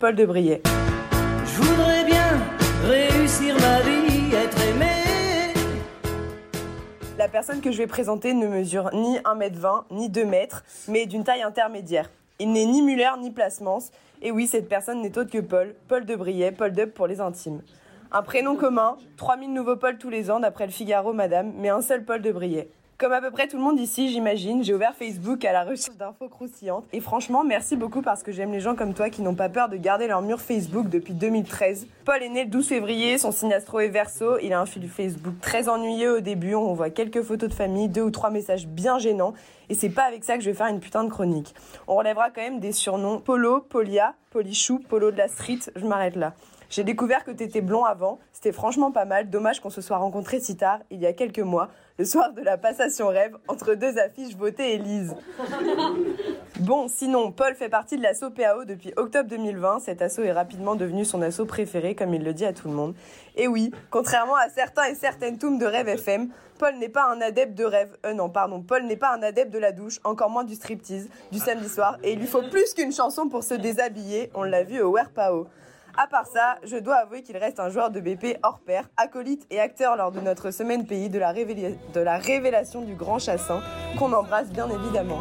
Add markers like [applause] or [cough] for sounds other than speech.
Paul de Briet. Je voudrais bien réussir ma vie, être aimé. La personne que je vais présenter ne mesure ni 1m20 ni 2 mètres, mais d'une taille intermédiaire. Il n'est ni Muller ni Placements, et oui, cette personne n'est autre que Paul, Paul de Briet, Paul Dub pour les intimes. Un prénom commun, 3000 nouveaux Paul tous les ans d'après le Figaro, madame, mais un seul Paul de Briet. Comme à peu près tout le monde ici, j'imagine, j'ai ouvert Facebook à la recherche d'infos croustillantes. Et franchement, merci beaucoup parce que j'aime les gens comme toi qui n'ont pas peur de garder leur mur Facebook depuis 2013. Paul est né le 12 février, son signe astro est verso. Il a un fil Facebook très ennuyeux au début. On voit quelques photos de famille, deux ou trois messages bien gênants. Et c'est pas avec ça que je vais faire une putain de chronique. On relèvera quand même des surnoms Polo, Polia, Polichou, Polo de la street. Je m'arrête là. J'ai découvert que t'étais blond avant. C'était franchement pas mal. Dommage qu'on se soit rencontrés si tard, il y a quelques mois, le soir de la passation rêve, entre deux affiches votées et Lise. [laughs] Bon, sinon, Paul fait partie de l'assaut PAO depuis octobre 2020. Cet assaut est rapidement devenu son assaut préféré, comme il le dit à tout le monde. Et oui, contrairement à certains et certaines tombes de rêve FM, Paul n'est pas un adepte de rêve. Euh, non, pardon, Paul n'est pas un adepte de la douche, encore moins du striptease, du samedi soir. Et il lui faut plus qu'une chanson pour se déshabiller. On l'a vu au Where Pao. À part ça, je dois avouer qu'il reste un joueur de BP hors pair, acolyte et acteur lors de notre semaine pays de la, révélation du grand chassin, qu'on embrasse bien évidemment.